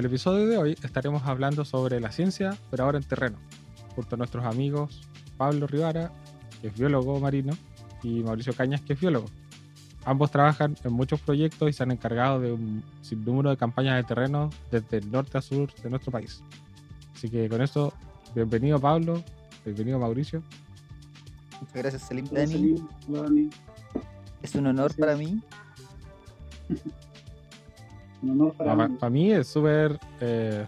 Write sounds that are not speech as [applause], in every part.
El episodio de hoy estaremos hablando sobre la ciencia, pero ahora en terreno, junto a nuestros amigos Pablo Rivara, que es biólogo marino, y Mauricio Cañas, que es biólogo. Ambos trabajan en muchos proyectos y se han encargado de un sinnúmero de campañas de terreno desde el norte a sur de nuestro país. Así que con eso, bienvenido Pablo, bienvenido Mauricio. Muchas gracias Selim Dani. Es un honor para mí [laughs] para, mí. es súper. Eh,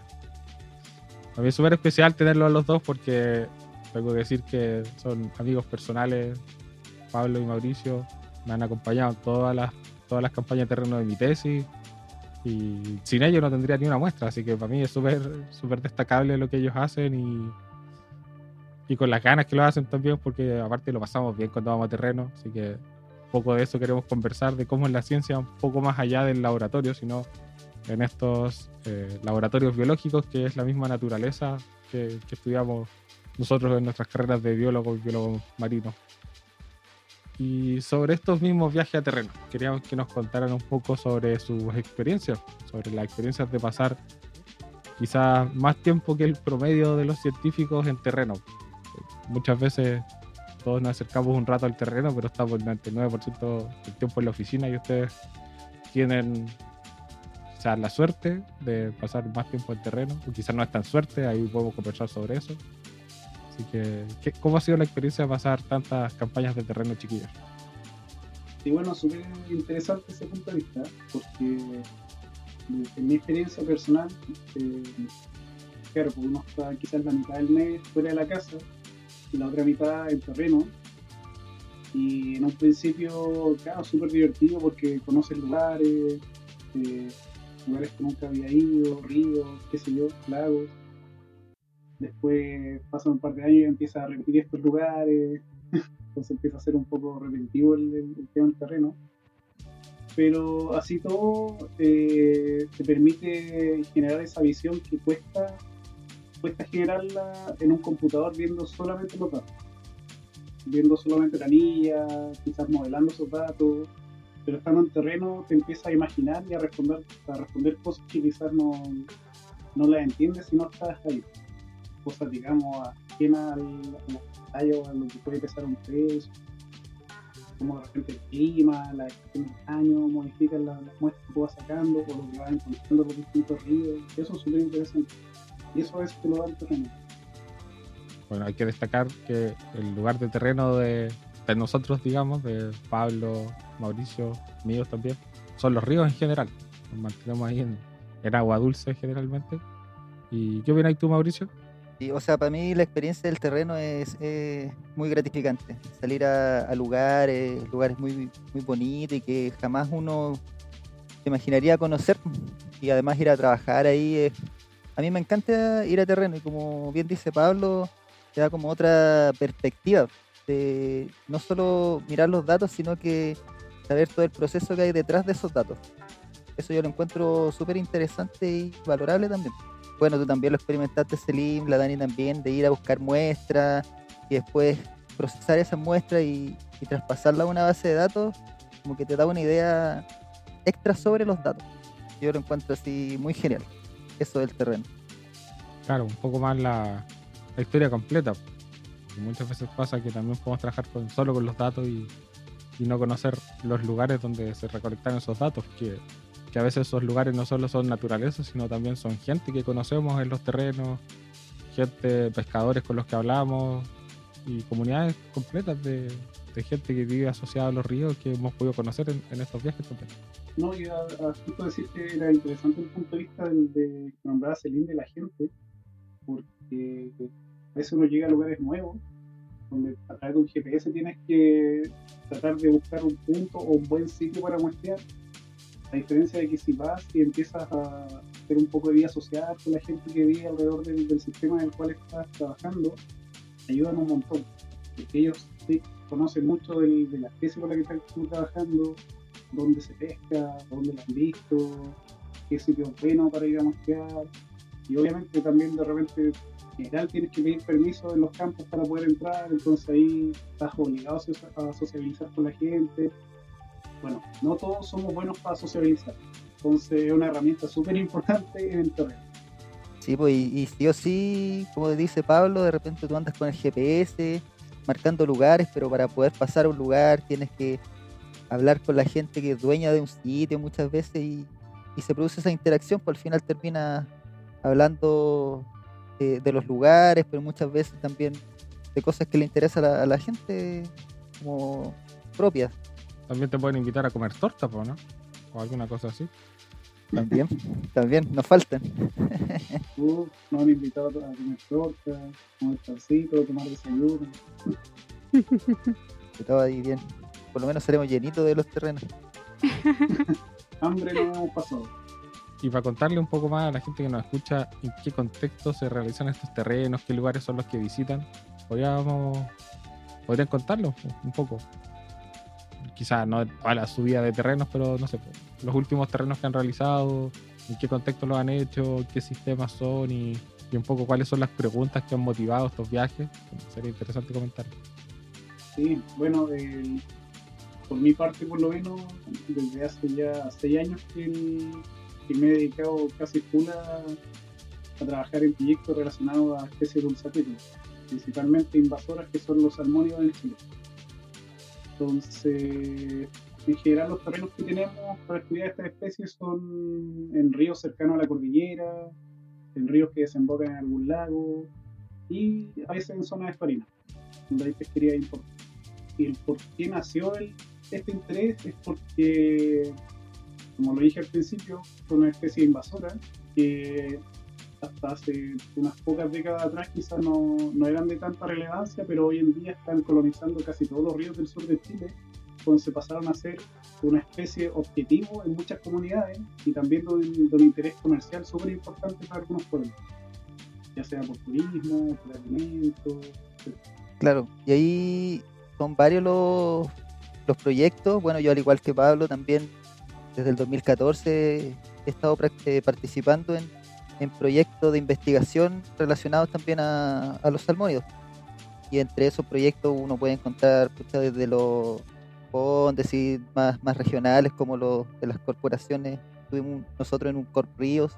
para mí es súper especial tenerlos a los dos porque tengo que decir que son amigos personales. Pablo y Mauricio me han acompañado en todas las, todas las campañas de terreno de mi tesis y sin ellos no tendría ni una muestra, así que para mí es súper súper destacable lo que ellos hacen y, y con las ganas que lo hacen también, porque aparte lo pasamos bien cuando vamos a terreno, así que poco de eso queremos conversar, de cómo es la ciencia un poco más allá del laboratorio, sino en estos eh, laboratorios biológicos, que es la misma naturaleza que, estudiamos nosotros en nuestras carreras de biólogos y biólogos marinos. Y sobre estos mismos viajes a terreno, queríamos que nos contaran un poco sobre sus experiencias, sobre las experiencias de pasar quizás más tiempo que el promedio de los científicos en terreno. Muchas veces todos nos acercamos un rato al terreno, pero estamos el 99% del tiempo en la oficina y ustedes tienen o la suerte de pasar más tiempo en terreno, o quizás no es tan suerte, ahí podemos conversar sobre eso. Así que, ¿cómo ha sido la experiencia de pasar tantas campañas de terreno chiquillos? Sí, bueno, súper interesante ese punto de vista, porque en mi experiencia personal, eh, claro, pues uno está quizás la mitad del mes fuera de la casa la otra mitad en terreno. Y en un principio, claro, súper divertido porque conoces lugares, eh, lugares que nunca había ido, ríos, qué sé yo, lagos. Después pasan un par de años y empieza a repetir estos lugares, [laughs] entonces empieza a ser un poco repetitivo el, tema del terreno. Pero así todo eh, te permite generar esa visión que cuesta cuesta generarla en un computador viendo solamente los datos. Viendo solamente la anilla, quizás modelando esos datos, pero estando en terreno te empiezas a imaginar y a responder, a responder cosas que quizás no, no las entiendes si no estás ahí. Cosas, digamos, ajenas al, o a lo que puede pesar un peso, como de repente el clima, la estación del año, modifican las, muestras que vas sacando o lo que vas encontrando por distintos ríos. Eso es súper interesante. Y eso es que lo da el terreno. Bueno, hay que destacar que el lugar de terreno de, nosotros, digamos, de Pablo, Mauricio, míos también, son los ríos en general. Nos mantenemos ahí en, agua dulce generalmente. ¿Y qué opinas tú, Mauricio? Sí, o sea, para mí la experiencia del terreno es, muy gratificante. Salir a, lugares, lugares muy, muy bonitos y que jamás uno se imaginaría conocer. Y además ir a trabajar ahí a mí me encanta ir a terreno y como bien dice Pablo, te da como otra perspectiva de no solo mirar los datos, sino que saber todo el proceso que hay detrás de esos datos. Eso yo lo encuentro súper interesante y valorable también. Bueno, tú también lo experimentaste, Selim, la Dani también, de ir a buscar muestras y después procesar esas muestras y, y traspasarla a una base de datos, como que te da una idea extra sobre los datos. Yo lo encuentro así muy genial eso del terreno. Claro, un poco más la, historia completa. muchas veces pasa que también podemos trabajar solo con los datos y, no conocer los lugares donde se recolectan esos datos, que, a veces esos lugares no solo son naturaleza, sino también son gente que conocemos en los terrenos, gente, pescadores con los que hablamos y comunidades completas de, gente que vive asociada a los ríos que hemos podido conocer en, en estos viajes también. No, yo a decir que era interesante el punto de vista del, de que nombraba Celine de la gente, porque a veces uno llega a lugares nuevos, donde a través de un GPS tienes que tratar de buscar un punto o un buen sitio para muestrear, A diferencia de que si vas y empiezas a hacer un poco de vida social con la gente que vive alrededor del, sistema en el cual estás trabajando, ayudan un montón. Porque ellos conocen mucho de la especie con la que estás trabajando, dónde se pesca, dónde la han visto, qué sitio es bueno para ir a mosquear. Y obviamente también de repente en general tienes que pedir permiso en los campos para poder entrar, entonces ahí estás obligado a socializar con la gente. Bueno, no todos somos buenos para socializar, entonces es una herramienta súper importante en el terreno. Sí, pues y, sí o sí, como dice Pablo, de repente tú andas con el GPS marcando lugares, pero para poder pasar a un lugar tienes que hablar con la gente que es dueña de un sitio muchas veces y, y se produce esa interacción, pues al final termina hablando de, los lugares, pero muchas veces también de cosas que le interesan a la, gente como propias. También te pueden invitar a comer torta, ¿no? O alguna cosa así. También, también, nos faltan. [laughs] Uh, nos han invitado a comer torta, comer torcito, tomar desayuno. [laughs] Estaba ahí bien. Por lo menos seremos llenitos de los terrenos. [laughs] Hambre no hemos pasado. Y para contarle un poco más a la gente que nos escucha en qué contexto se realizan estos terrenos, qué lugares son los que visitan, podríamos, podrían contarlo un poco. Quizás no a la subida de terrenos, pero no sé, los últimos terrenos que han realizado, en qué contexto lo han hecho, qué sistemas son y, un poco cuáles son las preguntas que han motivado estos viajes. Sería interesante comentar. Sí, bueno, por mi parte por lo menos, desde hace ya seis años que y me he dedicado casi full a, trabajar en proyectos relacionados a especies dulzapícolas, principalmente invasoras que son los salmónidos en Chile. Entonces, en general los terrenos que tenemos para estudiar estas especies son en ríos cercanos a la cordillera, en ríos que desembocan en algún lago y a veces en zonas de farina, donde hay pesquería importante. Y el por qué nació este interés es porque como lo dije al principio, son una especie invasora que hasta hace unas pocas décadas atrás quizás no, no, eran de tanta relevancia, pero hoy en día están colonizando casi todos los ríos del sur de Chile, donde se pasaron a ser una especie objetivo en muchas comunidades y también de, un interés comercial súper importante para algunos pueblos, ya sea por turismo, por alimentos. Claro, y ahí son varios los, los proyectos, bueno, yo al igual que Pablo también desde el 2014 he estado eh, participando en, proyectos de investigación relacionados también a, los salmónidos. Y entre esos proyectos uno puede encontrar desde los fondos más, regionales como los de las corporaciones. Estuvimos nosotros en un Corp Ríos,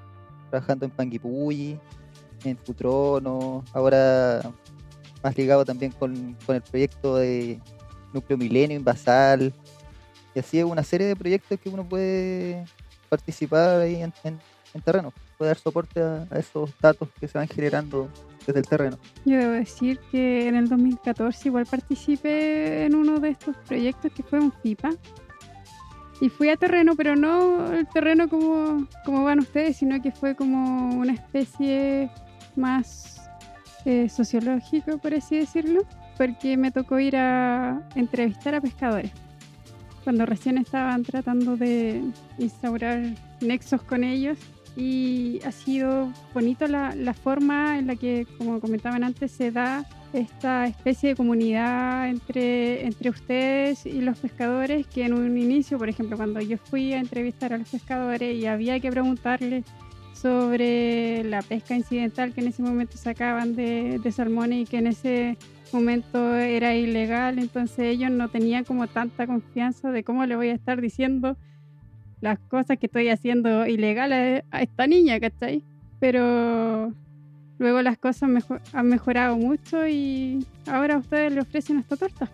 trabajando en Panguipulli, en Futrono, ahora más ligado también con, con el proyecto de Núcleo Milenio, Basal, y así es una serie de proyectos que uno puede participar ahí en, terreno, puede dar soporte a, esos datos que se van generando desde el terreno. Yo debo decir que en el 2014 igual participé en uno de estos proyectos que fue un FIPA. Y fui a terreno, pero no el terreno como, como van ustedes, sino que fue como una especie más eh, sociológico, por así decirlo, porque me tocó ir a entrevistar a pescadores cuando recién estaban tratando de instaurar nexos con ellos. Y ha sido bonito la, forma en la que, como comentaban antes, se da esta especie de comunidad entre, entre ustedes y los pescadores, que en un inicio, por ejemplo, cuando yo fui a entrevistar a los pescadores y había que preguntarles sobre la pesca incidental que en ese momento sacaban de, de salmones y que en ese momento era ilegal, entonces ellos no tenían como tanta confianza de cómo le voy a estar diciendo las cosas que estoy haciendo ilegales a esta niña, ¿cachai? Pero luego las cosas han mejorado mucho y ahora ustedes le ofrecen estas tortas.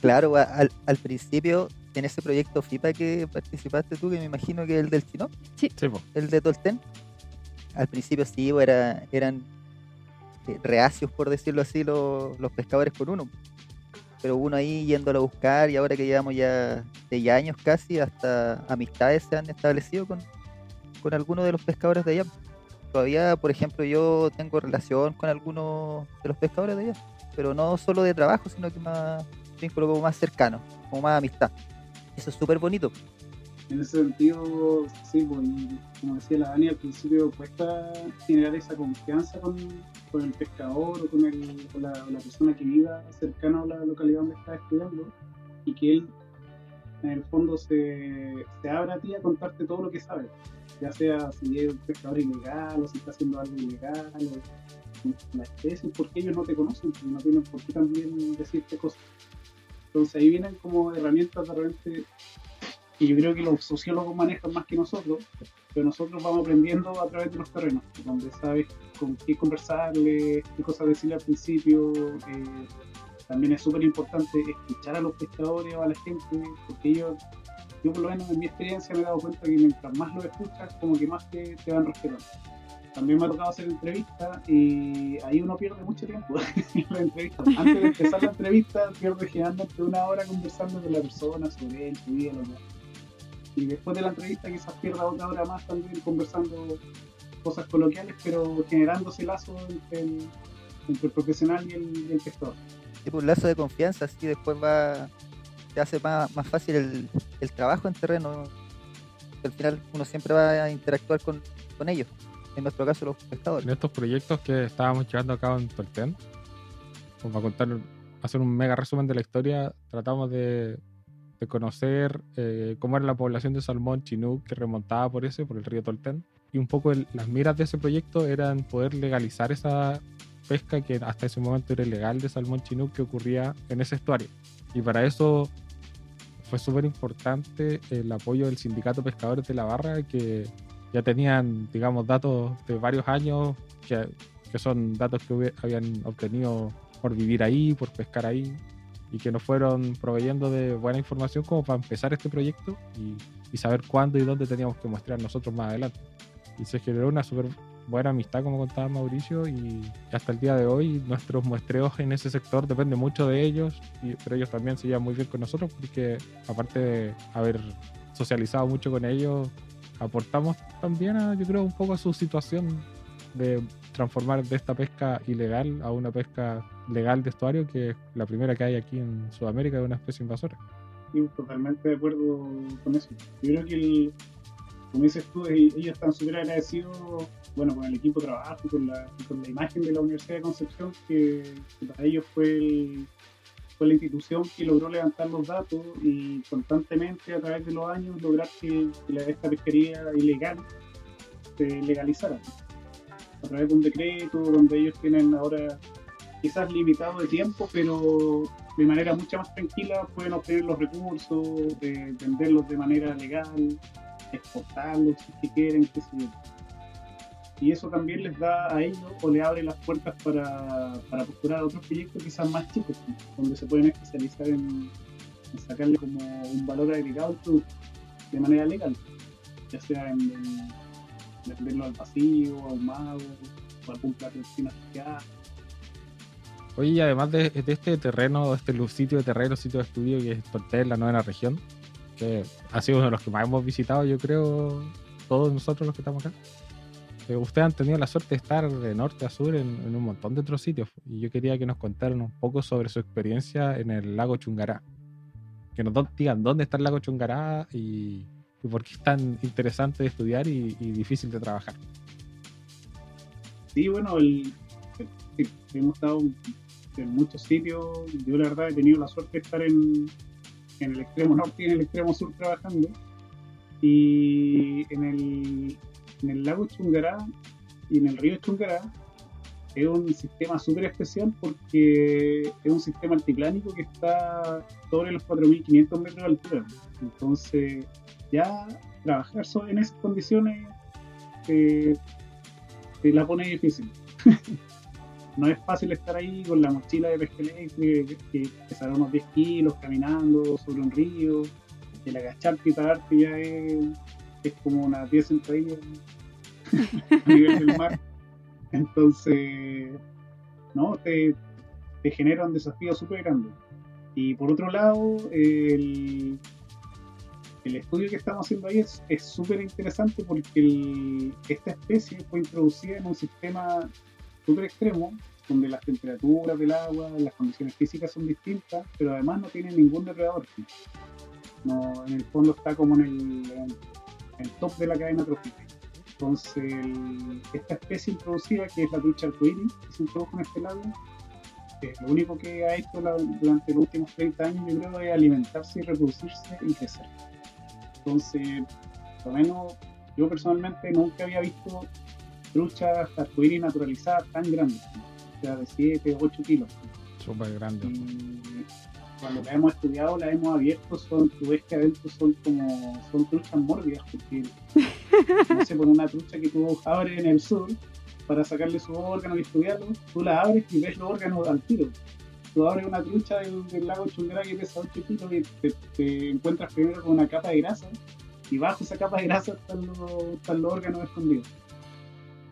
Claro, al, principio en ese proyecto FIPA que participaste tú, que me imagino que es el del chino, sí. el de Tolten, al principio sí, era, eran reacios, por decirlo así, los, pescadores con uno. Pero uno ahí yéndolo a buscar y ahora que llevamos ya seis años casi, hasta amistades se han establecido con, con algunos de los pescadores de allá. Todavía, por ejemplo, yo tengo relación con algunos de los pescadores de allá, pero no solo de trabajo, sino que más vínculo como más cercano, como más amistad. Eso es súper bonito. En ese sentido, sí, pues, como decía la Dani, al principio cuesta generar esa confianza con, el pescador o con, la, persona que viva cercano a la localidad donde está estudiando y que él, en el fondo, se, se abra a ti a contarte todo lo que sabe, ya sea si es un pescador ilegal o si está haciendo algo ilegal, o la especie, porque ellos no te conocen, no tienen por qué también decirte cosas. Entonces ahí vienen como herramientas de repente que yo creo que los sociólogos manejan más que nosotros, pero nosotros vamos aprendiendo a través de los terrenos, donde sabes con qué conversarle, qué cosas decirle al principio. Eh, también es súper importante escuchar a los pescadores o a la gente, porque ellos, yo por lo menos en mi experiencia me he dado cuenta que mientras más los escuchas, como que más te, te van respetando. También me ha tocado hacer entrevistas y ahí uno pierde mucho tiempo [laughs] en la entrevista. Antes de empezar la entrevista, pierde generalmente una hora conversando con la persona sobre él, su vida, lo que y después de la entrevista quizás pierda otra hora más también conversando cosas coloquiales, pero generando ese lazo entre el, profesional y el, el pescador. Sí, pues, un lazo de confianza, así después va, se hace más, más fácil el, el, trabajo en terreno. Al final uno siempre va a interactuar con, con ellos, en nuestro caso los pescadores. En estos proyectos que estábamos llevando a cabo en Tolten, pues para contar, hacer un mega resumen de la historia, tratamos de de conocer eh, cómo era la población de salmón chinook que remontaba por ese, por el río Tolten. Y un poco las miras de ese proyecto eran poder legalizar esa pesca que hasta ese momento era ilegal de salmón chinook que ocurría en ese estuario. Y para eso fue súper importante el apoyo del Sindicato Pescadores de la Barra, que ya tenían, digamos, datos de varios años, que, que son datos que habían obtenido por vivir ahí, por pescar ahí, y que nos fueron proveyendo de buena información como para empezar este proyecto y, saber cuándo y dónde teníamos que mostrar nosotros más adelante. Y se generó una súper buena amistad, como contaba Mauricio, y hasta el día de hoy nuestros muestreos en ese sector dependen mucho de ellos, y, pero ellos también se llevan muy bien con nosotros porque aparte de haber socializado mucho con ellos, aportamos también, a, yo creo, un poco a su situación de transformar de esta pesca ilegal a una pesca legal de estuario, que es la primera que hay aquí en Sudamérica de una especie invasora. Sí, totalmente de acuerdo con eso. Yo creo que, el, como dices tú, ellos están súper agradecidos bueno, con el equipo de trabajo con la, con la imagen de la Universidad de Concepción, que, para ellos fue, fue la institución que logró levantar los datos y constantemente a través de los años lograr que, esta pesquería ilegal se legalizara a través de un decreto donde ellos tienen ahora quizás limitado de tiempo, pero de manera mucho más tranquila pueden obtener los recursos, venderlos de manera legal, exportarlos si quieren, qué sé yo. Y eso también les da a ellos o le abre las puertas para, para postular otros proyectos quizás más chicos, donde se pueden especializar en, sacarle como un valor agregado de manera legal, ya sea en venderlo al vacío, ahumado, o algún plato de cocina asociado. Oye, y además de, este terreno, este sitio de terreno, sitio de estudio que es Tortel, la novena región, que ha sido uno de los que más hemos visitado, yo creo, todos nosotros los que estamos acá. Eh, ustedes han tenido la suerte de estar de norte a sur en, en, un montón de otros sitios y yo quería que nos contaran un poco sobre su experiencia en el lago Chungará. Que nos digan dónde está el lago Chungará y, y por qué es tan interesante de estudiar y, difícil de trabajar. Sí, bueno, hemos estado en muchos sitios. Yo la verdad he tenido la suerte de estar en, en el extremo norte y en el extremo sur trabajando. Y en el, en el lago Chungará y en el río Chungará es un sistema súper especial porque es un sistema altiplánico que está sobre los 4.500 metros de altura. Entonces, ya trabajar en esas condiciones eh, te la pone difícil. [laughs] no es fácil estar ahí con la mochila de pesca eléctrica que, pesará unos 10 kilos caminando sobre un río, el agacharte y pararte ya es, es como una 10 sentadillas [laughs] a nivel del mar. Entonces, ¿no? Te, te genera un desafío súper grande. Y por otro lado, el, el estudio que estamos haciendo ahí es súper interesante porque esta especie fue introducida en un sistema súper extremo, donde las temperaturas del agua, las condiciones físicas son distintas, pero además no tiene ningún depredador. No, en el fondo está como en el, en el top de la cadena trófica. Entonces, el- esta especie introducida, que es la trucha arcoíris, que se introdujo en este lago, eh, lo único que ha hecho la- durante los últimos 30 años, yo creo, es alimentarse y reproducirse y crecer. Entonces, por lo menos, yo personalmente nunca había visto truchas arcoíris naturalizadas tan grandes, o sea, de 7 o 8 kilos. Súper grande. Y cuando la hemos estudiado, la hemos abierto, son, tú ves que adentro son como, son truchas mórbidas, porque [laughs] no sé, por una trucha que tú abres en el sur para sacarle sus órganos y tú la abres y ves los órganos al tiro. Tú abres una trucha del, del lago Chungará que pesa 8 kilos y te, te encuentras primero con una capa de grasa y bajo esa capa de grasa están los, están los órganos escondidos.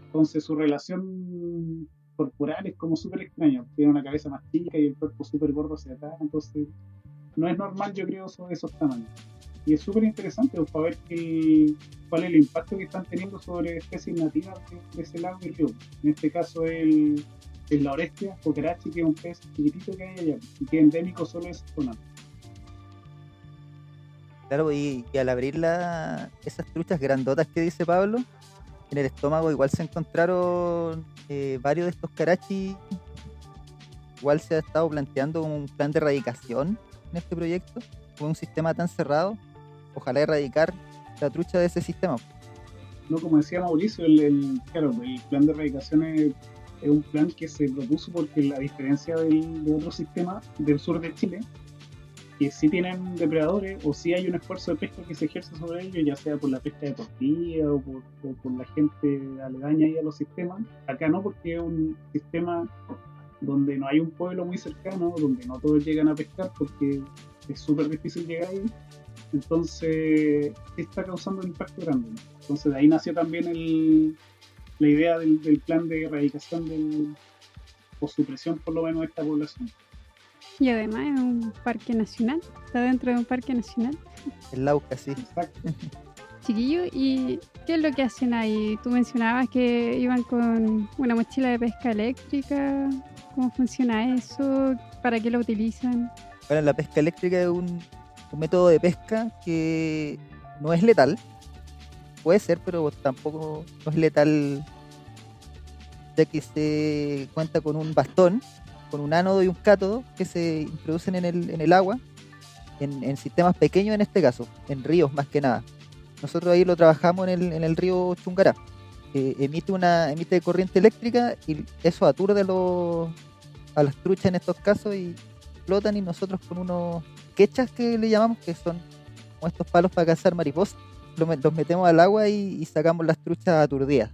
Entonces su relación corporal es como súper extraña. Tiene una cabeza más chica y el cuerpo súper gordo hacia atrás. Entonces no es normal, yo creo, sobre esos tamaños. Y es súper interesante pues, para ver que- cuál es el impacto que están teniendo sobre especies nativas de, ese lago y río. En este caso el, el la orestia, cocarachi, que es un pez chiquitito que hay allá y que es endémico solo de esa zona. Claro, y, y al abrir la- esas truchas grandotas que dice Pablo, en el estómago igual se encontraron eh, varios de estos carachis. Igual se ha estado planteando un plan de erradicación en este proyecto, con un sistema tan cerrado. Ojalá erradicar la trucha de ese sistema. No, como decía Mauricio, el, claro, el plan de erradicación es, es un plan que se propuso porque la diferencia del, de otros sistemas del sur de Chile, que sí tienen depredadores o sí hay un esfuerzo de pesca que se ejerce sobre ellos, ya sea por la pesca deportiva o por, o por la gente aledaña ahí a los sistemas. Acá no, porque es un sistema donde no hay un pueblo muy cercano, donde no todos llegan a pescar porque es súper difícil llegar ahí. Entonces, está causando un impacto grande. ¿no? Entonces, de ahí nació también el, la idea del, del plan de erradicación del, o supresión, por lo menos, de esta población. Y además es un parque nacional. Está dentro de un parque nacional. El Lauca, sí. Exacto. Chiquillo, ¿y qué es lo que hacen ahí? Tú mencionabas que iban con una mochila de pesca eléctrica. ¿Cómo funciona eso? ¿Para qué lo utilizan? Bueno, la pesca eléctrica es un, un método de pesca que no es letal. Puede ser, pero tampoco no es letal ya que se cuenta con un bastón, con un ánodo y un cátodo que se introducen en el, en el agua, en, sistemas pequeños en este caso, en ríos más que nada. Nosotros ahí lo trabajamos en el, en el río Chungará. emite una emite corriente eléctrica y eso aturde a los, a las truchas en estos casos y flotan y nosotros con unos quechas que le llamamos, que son como estos palos para cazar mariposas, los metemos al agua y, y sacamos las truchas aturdidas.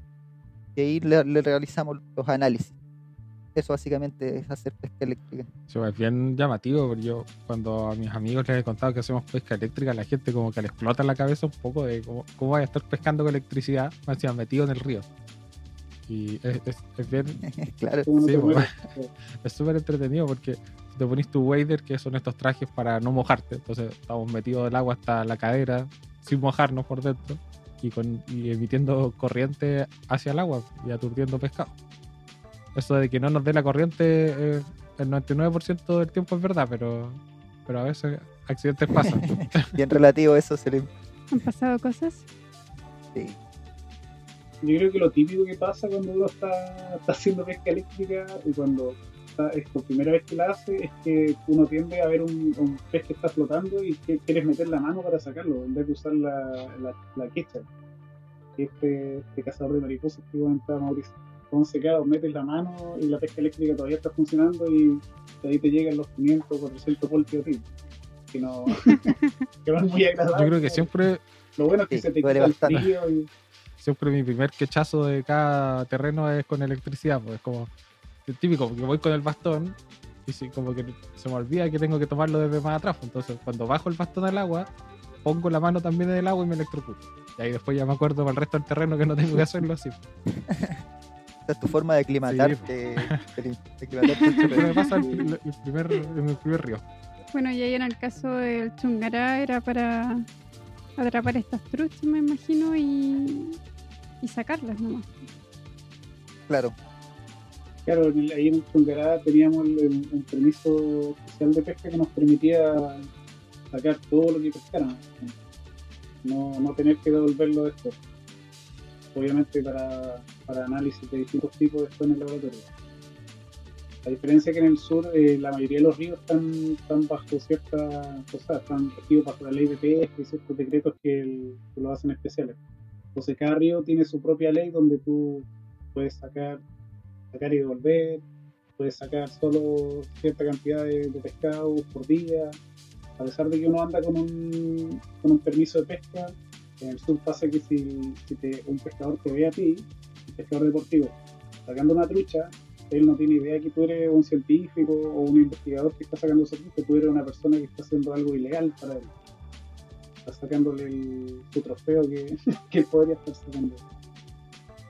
Y ahí le, le realizamos los análisis. Eso básicamente es hacer pesca eléctrica. Eso es bien llamativo, porque yo cuando a mis amigos les he contado que hacemos pesca eléctrica, la gente como que le explota en la cabeza un poco de cómo, cómo vaya a estar pescando con electricidad, más encima metido en el río. Y es, es- es bien, [laughs] claro. Sí, pues, [laughs] es súper entretenido porque te pones tu wader, que son estos trajes para no mojarte. Entonces estamos metidos del agua hasta la cadera, sin mojarnos por dentro, y, con, y emitiendo corriente hacia el agua y aturdiendo pescado. Eso de que no nos dé la corriente, eh, el 99% del tiempo es verdad, pero, pero a veces accidentes pasan. [laughs] Bien relativo eso se le... ¿Han pasado cosas? sí. Yo creo que lo típico que pasa cuando uno está, está haciendo pesca eléctrica y cuando es por primera vez que la hace es que uno tiende a ver un, un pez que está flotando y que quieres meter la mano para sacarlo en vez de usar la, la, la quecha, que es este, este cazador de mariposas que comentaba Mauricio. Entonces, claro, metes la mano y la pesca eléctrica todavía está funcionando y de ahí te llegan los 500 400 voltios a ti. Que no, [laughs] que no es muy agradable. Yo creo que siempre, Lo bueno es que Sí, se te quita el frío y siempre mi primer quechazo de cada terreno es con electricidad, pues es como el típico, porque voy con el bastón y sí, como que se me olvida que tengo que tomarlo desde más atrás. pues, Entonces, cuando bajo el bastón al agua, pongo la mano también en el agua y me electrocuto. Y ahí después ya me acuerdo para el resto del terreno que no tengo que hacerlo así. Esta es tu forma de aclimatarte. de- de aclimatarte al [laughs] Siempre terreno. me pasa el, el- el primer, en el primer río. Bueno, y ahí en el caso del Chungará era para atrapar estas truchas, me imagino, y, y sacarlas nomás. Claro. Claro, en el- ahí en el Chungará teníamos el- el- un permiso especial de pesca que nos permitía sacar todo lo que pescaron. No, no tener que devolverlo después. Obviamente para, para análisis de distintos tipos después en el laboratorio. A diferencia que en el sur eh, la mayoría de los ríos están, están bajo ciertas cosas, están regidos bajo la ley de pesca y ciertos decretos que, el, que lo hacen especiales. Entonces cada río tiene su propia ley donde tú puedes sacar, sacar y devolver, puedes sacar solo cierta cantidad de, de pescado por día, a pesar de que uno anda con un, con un permiso de pesca, en el sur pasa que si, si te- un pescador te ve a ti, un pescador deportivo, sacando una trucha, él no tiene idea que tú eres un científico o un investigador que está sacando esa trucha, tú eres una persona que está haciendo algo ilegal para él. Está sacándole el, su trofeo que, [laughs] que podría estar sacando.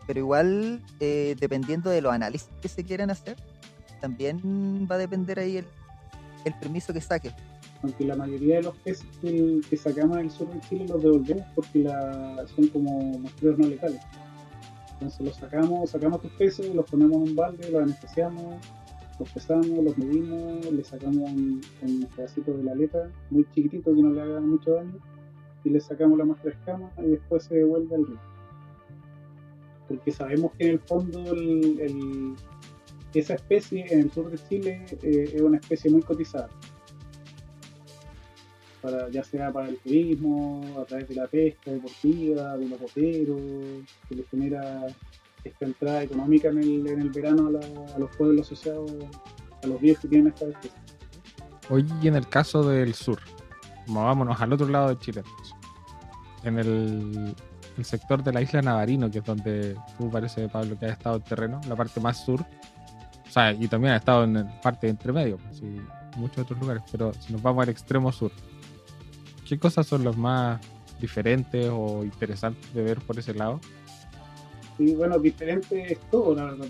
Pero igual, eh, dependiendo de los análisis que se quieran hacer, también va a depender ahí el, permiso que saque. aunque la mayoría de los peces que, sacamos en el sur de Chile los devolvemos porque la, son como muestreos no letales. Entonces los sacamos, sacamos tus peces, los ponemos en un balde, los anestesiamos, los pesamos, los medimos, le sacamos un, pedacito de la aleta muy chiquitito que no le haga mucho daño y le sacamos la muestra de escama y después se devuelve al río. Porque sabemos que en el fondo esa especie en el sur de Chile eh, es una especie muy cotizada para, ya sea para el turismo, a través de la pesca deportiva, de los boteros, que les genera esta entrada económica en el, en el verano a, la- los pueblos asociados a los ríos que tienen esta especie. Oye, y en el caso del sur, movámonos al otro lado de Chile. En el, el sector de la isla Navarino, que es donde tú parece, Pablo, que has estado en terreno, la parte más sur. O sea, y también has estado en la parte de entre medio, pues, y muchos otros lugares. Pero si nos vamos al extremo sur, ¿qué cosas son los más diferentes o interesantes de ver por ese lado? Y bueno, diferente es todo, la verdad.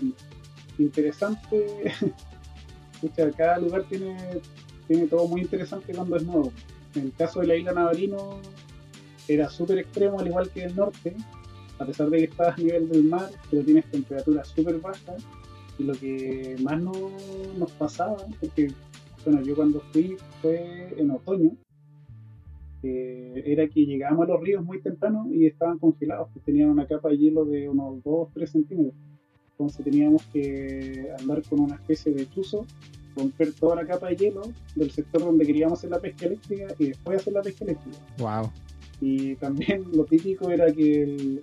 Interesante. [laughs] Escucha, cada lugar tiene, tiene todo muy interesante cuando es nuevo. En el caso de la isla Navarino, era súper extremo, al igual que el norte, a pesar de que estás a nivel del mar, pero tienes temperaturas súper bajas. Y lo que más no, nos pasaba, porque bueno, yo cuando fui fue en otoño, eh, era que llegábamos a los ríos muy temprano y estaban congelados, pues tenían una capa de hielo de unos 2-3 centímetros. Entonces teníamos que andar con una especie de chuzo, romper toda la capa de hielo del sector donde queríamos hacer la pesca eléctrica y después hacer la pesca eléctrica. Wow. Y también lo típico era que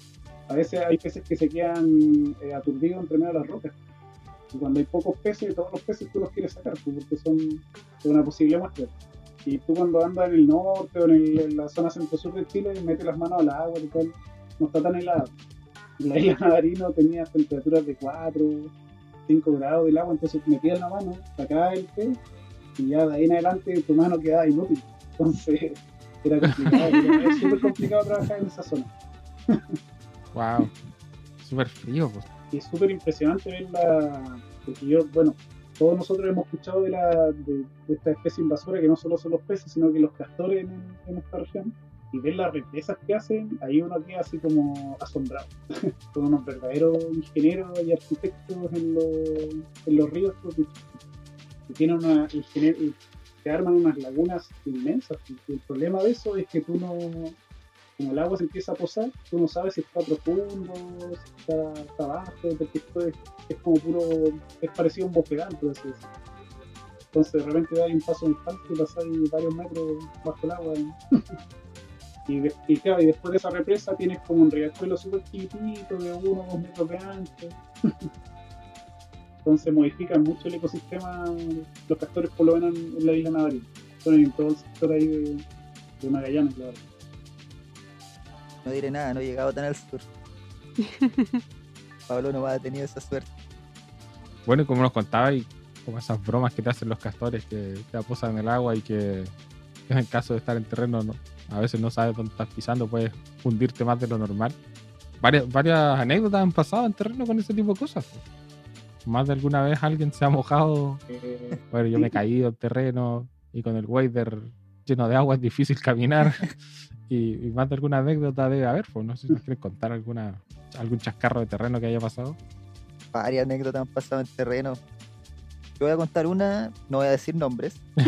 a veces hay peces que se quedan eh, aturdidos entre medio de las rocas. Y cuando hay pocos peces, todos los peces tú los quieres sacar, pues, porque son una posible muestra. Y tú cuando andas en el norte o en, el- en la zona centro-sur de Chile, metes las manos al agua y tal, no está tan helada. La isla Navarino tenía temperaturas de 4, 5 grados del agua, entonces metías la mano, sacabas el pez y ya de ahí en adelante tu mano quedaba inútil. Entonces era complicado, era- es súper complicado trabajar en esa zona. Wow. Súper frío, pues. Y es súper impresionante verla, porque yo, bueno, todos nosotros hemos escuchado de, la, de, de esta especie invasora que no solo son los peces, sino que los castores en, en esta región. Y ver las represas que hacen, ahí uno queda así como asombrado. [laughs] son unos verdaderos ingenieros y arquitectos en, los- en los ríos, porque que tienen una se arman unas lagunas inmensas. Y el problema de eso es que tú no, como el agua se empieza a posar, tú no sabes si está profundo, si está, está abajo, porque esto es, como puro, es parecido a un bofedal, por. Entonces de repente das un paso en falso y pasáis varios metros bajo el agua. [laughs] Y, de- y claro, y después de esa represa tienes como un riachuelo súper chiquitito de uno o dos metros de ancho. [laughs] Entonces modifican mucho el ecosistema los castores por lo menos en, en la isla Navarino. Son en todo el sector ahí de, de Magallanes, claro. No diré nada, no he llegado tan al sur. [laughs] Pablo no va a tener esa suerte. Bueno, y como nos contaba, y como esas bromas que te hacen los castores que te aposan en el agua y que en el caso de estar en terreno, no, a veces no sabes dónde estás pisando, puedes hundirte más de lo normal. Varias, varias anécdotas han pasado en terreno con ese tipo de cosas. Más de alguna vez alguien se ha mojado. [laughs] Bueno, yo me he caído en terreno y con el wader lleno de agua es difícil caminar. [laughs] y, y más de alguna anécdota debe haber. Pues no sé si nos quieres contar alguna, algún chascarro de terreno que haya pasado. Varias anécdotas han pasado en terreno. Yo voy a contar una, no voy a decir nombres. [laughs] no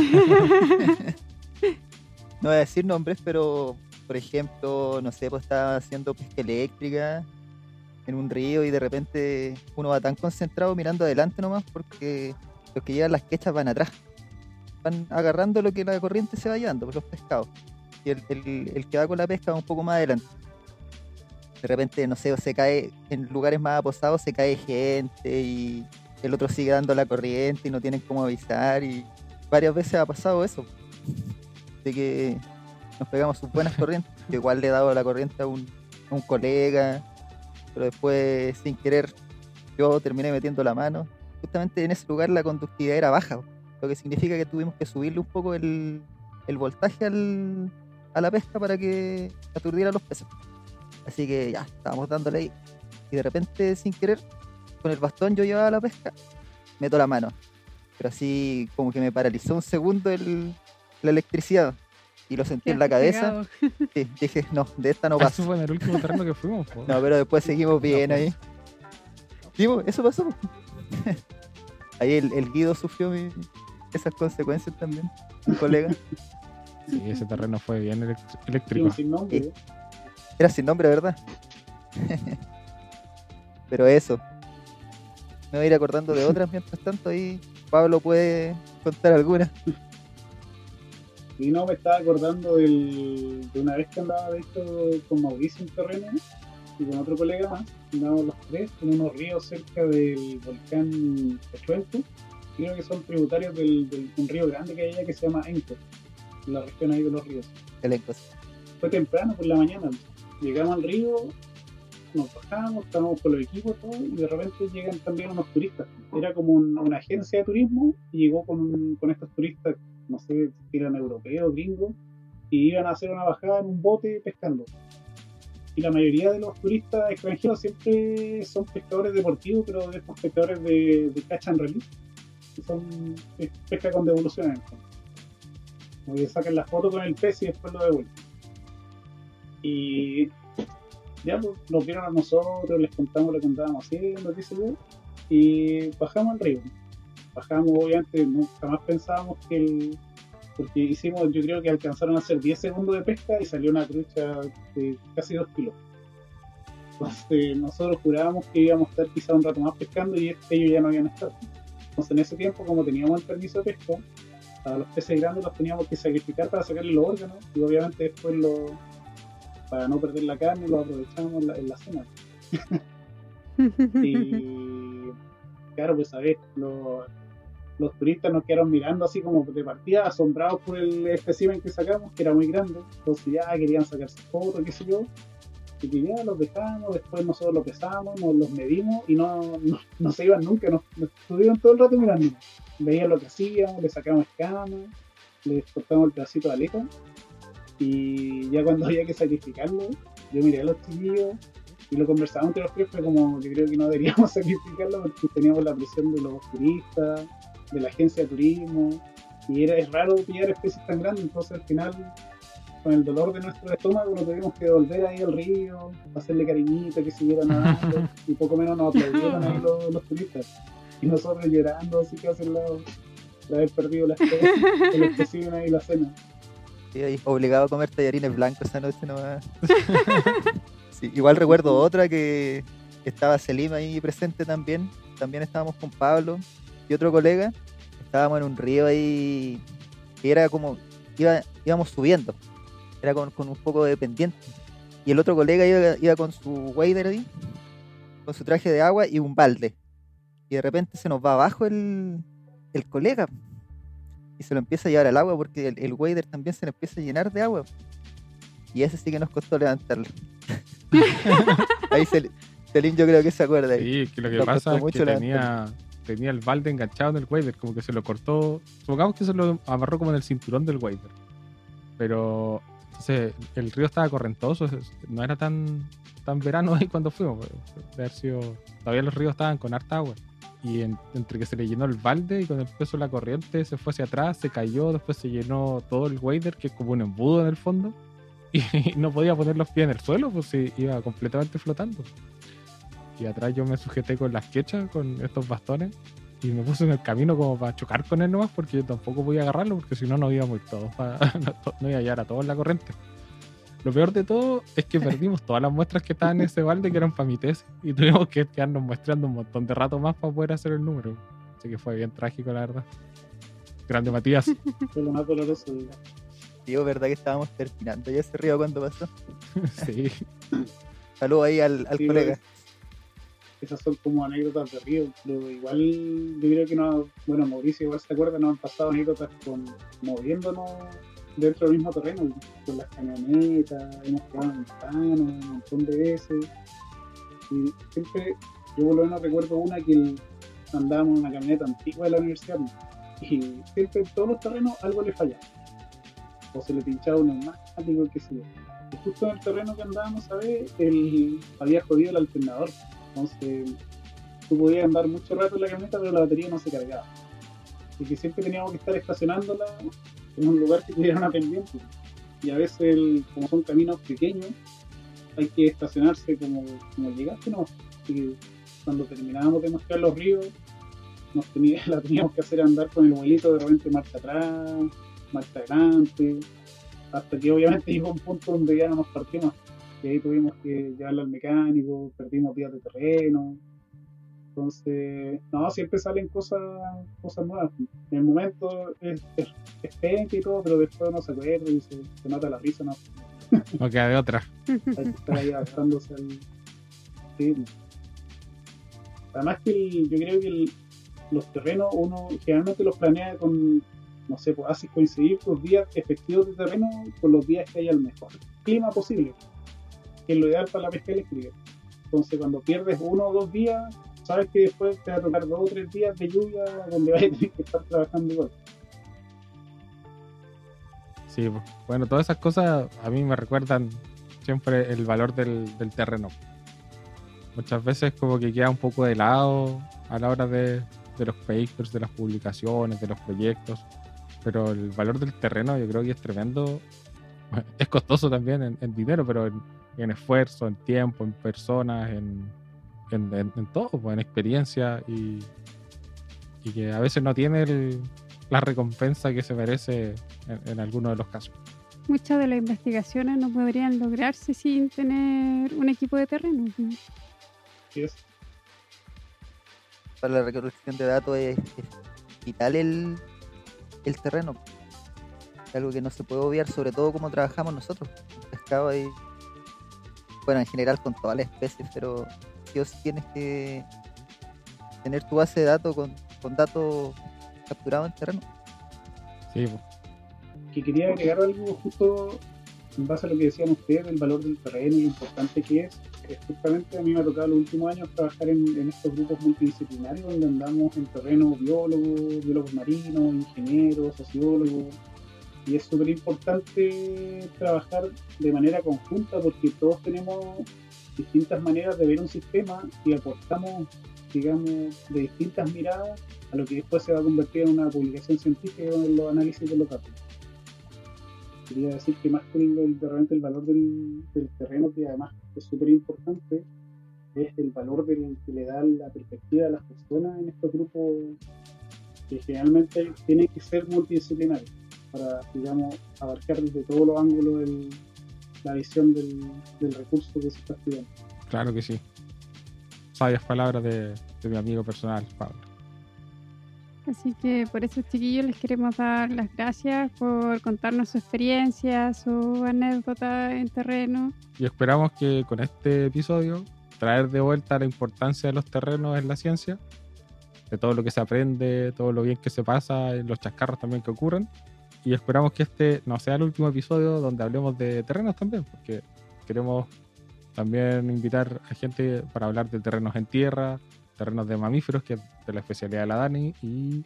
voy a decir nombres, pero por ejemplo, no sé, pues estaba haciendo pesca eléctrica en un río y de repente uno va tan concentrado mirando adelante nomás porque los que llevan las quechas van atrás. Van agarrando lo que la corriente se va llevando, pues, los pescados. Y el, el- el que va con la pesca va un poco más adelante. De repente, no sé, se cae, en lugares más aposados se cae gente y el otro sigue dando la corriente y no tienen cómo avisar y varias veces ha pasado eso. De que nos pegamos sus buenas [laughs] corrientes. Yo igual le he dado la corriente a un, a un colega, pero después sin querer yo terminé metiendo la mano. Justamente en ese lugar la conductividad era baja, lo que significa que tuvimos que subirle un poco el, el voltaje al- a la pesca para que aturdiera los peces. Así que ya, estábamos dándole ahí. Y de repente, sin querer, con el bastón yo llevaba la pesca, meto la mano. Pero así como que me paralizó un segundo el- la electricidad. Y lo sentí en la cabeza. [laughs] Sí, dije, no, de esta no Eso paso. fue en el último terreno que fuimos. po. No, pero después seguimos bien No, ahí. Sí, po, eso pasó. [laughs] Ahí el, el Guido sufrió mi- esas consecuencias también, un colega. Sí, ese terreno fue bien eléctrico. Sin nombre. Sí. Era sin nombre, ¿verdad? [laughs] Pero eso. Me voy a ir acordando de otras mientras tanto. Ahí Pablo puede contar algunas. Y no me estaba acordando del- de una vez que andaba de hecho con Mauricio en terreno y con otro colega más. Andábamos los tres en unos ríos cerca del volcán Pechuelco. Creo que son tributarios del, del- un río grande que hay allá que se llama Enco, en la región ahí de los ríos. Elencos. Fue temprano por la mañana. Llegamos al río, nos bajamos, estábamos con los equipos todo, y de repente llegan también unos turistas. Era como un- una agencia de turismo y llegó con, con estos turistas, no sé si eran europeos, gringos, y iban a hacer una bajada en un bote pescando. Y la mayoría de los turistas extranjeros siempre son pescadores deportivos, pero de estos pescadores de, de catch and release, que son es pesca con devolución. Como que sacan la foto con el pez y después lo devuelven. Y ya pues, nos vieron a nosotros, les contamos lo que andábamos haciendo, qué sé yo, y bajamos al río. Bajamos, obviamente, no, jamás pensábamos que el. Porque hicimos, yo creo que alcanzaron a hacer 10 segundos de pesca y salió una trucha de casi 2 kilos. Entonces, nosotros jurábamos que íbamos a estar quizá un rato más pescando y ellos ya no habían estado. Entonces, en ese tiempo, como teníamos el permiso de pesca, a los peces grandes los teníamos que sacrificar para sacarle los órganos y obviamente después lo, para no perder la carne lo aprovechamos en la, en la cena. [laughs] Y claro, pues a ver, los, los turistas nos quedaron mirando así como de partida, asombrados por el espécimen que sacamos, que era muy grande. Entonces ya querían sacarse fotos, qué sé yo. Y que ya los dejamos, después nosotros los pesamos, nos los medimos y no, no, se iban nunca, nos, estuvieron todo el rato mirando. Veían lo que hacíamos, le sacamos escamas, les cortamos el pedacito de aleta y ya cuando [laughs] había que sacrificarlo, yo miré a los chiquillos y lo conversábamos entre los tres, pero como que creo que no deberíamos [laughs] sacrificarlo porque teníamos la presión de los turistas, de la agencia de turismo, y era, es raro pillar especies tan grandes, entonces al final, con el dolor de nuestro estómago, nos tuvimos que volver ahí al río, hacerle cariñito, que siguiera nadando, y poco menos nos aplaudieron ahí [laughs] los, los turistas. Y nosotros llorando, así que hace el lado de haber perdido la especie, el espécimen ahí la cena. Sí, ahí obligado a comer tallarines blancos esa noche nomás. [laughs] Sí, igual recuerdo otra que estaba Selim ahí presente también. También estábamos con Pablo y otro colega. Estábamos en un río ahí que era como, iba, íbamos subiendo. Era con, con un poco de pendiente. Y el otro colega iba, iba con su wader ahí, con su traje de agua y un balde. Y de repente se nos va abajo el, el colega y se lo empieza a llevar al agua porque el, el wader también se le empieza a llenar de agua. Y ese sí que nos costó levantarlo. [laughs] Ahí Cel- Celín yo creo que se acuerda. Sí, que lo que Nos pasa es que levantarlo. Tenía, el balde enganchado en el wader, como que se lo cortó. Supongamos que se lo amarró como en el cinturón del wader. Pero entonces el río estaba correntoso, no era tan, tan verano ahí cuando fuimos. de todavía los ríos estaban con harta agua. Y en- entre que se le llenó el balde y con el peso de la corriente se fue hacia atrás, se cayó, después se llenó todo el wader, que es como un embudo en el fondo. [laughs] Y no podía poner los pies en el suelo, pues iba completamente flotando. Y atrás yo me sujeté con las quechas, con estos bastones. y me puse en el camino como para chocar con él nomás porque yo tampoco podía agarrarlo porque si no no íbamos todos para, [laughs] no, iba a hallar a todos en la corriente. Lo peor de todo es que perdimos todas las muestras que estaban en ese balde que eran para mi tesis y tuvimos que quedarnos muestreando un montón de rato más para poder hacer el número. Así que fue bien trágico, la verdad. Grande Matías. [laughs] Fue lo más doloroso. Digo, ¿verdad que estábamos terminando ya ese río cuando pasó? [laughs] sí. Saludos ahí al, al colega. Esas son como anécdotas de río, pero igual yo creo que no, bueno, Mauricio igual se acuerda, nos han pasado anécdotas con moviéndonos dentro del mismo terreno, con las camionetas, hemos jugado en ventanas un montón de veces. Y siempre, yo por lo menos recuerdo una que andábamos en una camioneta antigua de la universidad y siempre en todos los terrenos algo le fallaba. O se le pinchaba un neumático, qué sé yo. Justo en el terreno que andábamos ver, él había jodido el alternador. Entonces, tú podías andar mucho rato en la camioneta, pero la batería no se cargaba. Y que siempre teníamos que estar estacionándola en un lugar que tuviera una pendiente. Y a veces, como son caminos pequeños, hay que estacionarse como, como llegaste, ¿no? Y cuando terminábamos de mostrar los ríos, nos tenía, [laughs] la teníamos que hacer andar con el vuelito de repente marcha atrás, marcha adelante, hasta que obviamente llegó un punto donde ya no nos partimos. Y ahí tuvimos que llevarlo al mecánico, perdimos días de terreno. Entonces, no, siempre salen cosas, cosas nuevas. En el momento es, es, y todo, pero después no se acuerda y se, se nota la risa, ¿no? [laughs] No queda de otra. Hay que estar ahí adaptándose al. Sí. Además que yo creo que los terrenos uno generalmente los planea con, no sé, pues haces coincidir los días efectivos de terreno con los días que haya el mejor clima posible, que es lo ideal para la pesca eléctrica. Entonces cuando pierdes uno o dos días, sabes que después te va a tocar dos o tres días de lluvia donde vas a tener que estar trabajando igual. Sí, bueno, todas esas cosas a mí me recuerdan siempre el valor del, terreno. Muchas veces como que queda un poco de lado a la hora de, de los papers, de las publicaciones, de los proyectos, pero el valor del terreno yo creo que es tremendo. [laughs] Es costoso también en, dinero, pero esfuerzo, en tiempo, en personas, en, en todo, pues, en experiencia y, y, que a veces no tiene la recompensa que se merece en, algunos de los casos. Muchas de las investigaciones no podrían lograrse sin tener un equipo de terreno. Sí, para la recolección de datos es, vital el, el terreno. Es algo que no se puede obviar, sobre todo como trabajamos nosotros. pescado y bueno, en general con todas las especies, pero Dios tienes que tener tu base de datos con, con datos capturados en terreno. Sí, que quería agregar algo justo en base a lo que decían ustedes del valor del terreno y lo importante que es justamente a mí me ha tocado los últimos años trabajar en, estos grupos multidisciplinarios donde andamos en terreno biólogos, biólogos marinos, ingenieros, sociólogos. Y es súper importante trabajar de manera conjunta porque todos tenemos distintas maneras de ver un sistema y aportamos, digamos, de distintas miradas a lo que después se va a convertir en una publicación científica en los análisis de los datos. Quería decir que más que el, realmente el valor del, terreno, que además es súper importante, es el valor del, que le da la perspectiva a las personas en estos grupos que generalmente tienen que ser multidisciplinarios para, digamos, abarcar desde todos los ángulos la visión del, recurso que se está estudiando. Claro que sí. Sabias palabras de mi amigo personal, Pablo. Así que por eso, chiquillos, les queremos dar las gracias por contarnos su experiencia, su anécdota en terreno. Y esperamos que con este episodio traer de vuelta la importancia de los terrenos en la ciencia, de todo lo que se aprende, todo lo bien que se pasa, los chascarros también que ocurren. Y esperamos que este no sea el último episodio donde hablemos de terrenos también, porque queremos también invitar a gente para hablar de terrenos en tierra, terrenos de mamíferos, que es de la especialidad de la Dani, y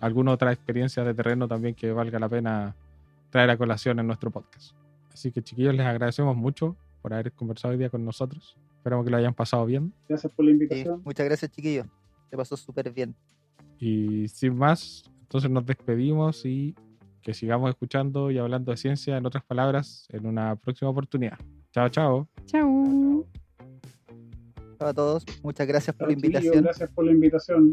alguna otra experiencia de terreno también que valga la pena traer a colación en nuestro podcast. Así que chiquillos, les agradecemos mucho por haber conversado hoy día con nosotros. Esperamos que lo hayan pasado bien. Gracias por la invitación. muchas gracias chiquillos. Se pasó súper bien. Y sin más, entonces nos despedimos y que sigamos escuchando y hablando de ciencia, en otras palabras, en una próxima oportunidad. Chao, chao. Chao a todos. Muchas gracias por la invitación. Gracias por la invitación.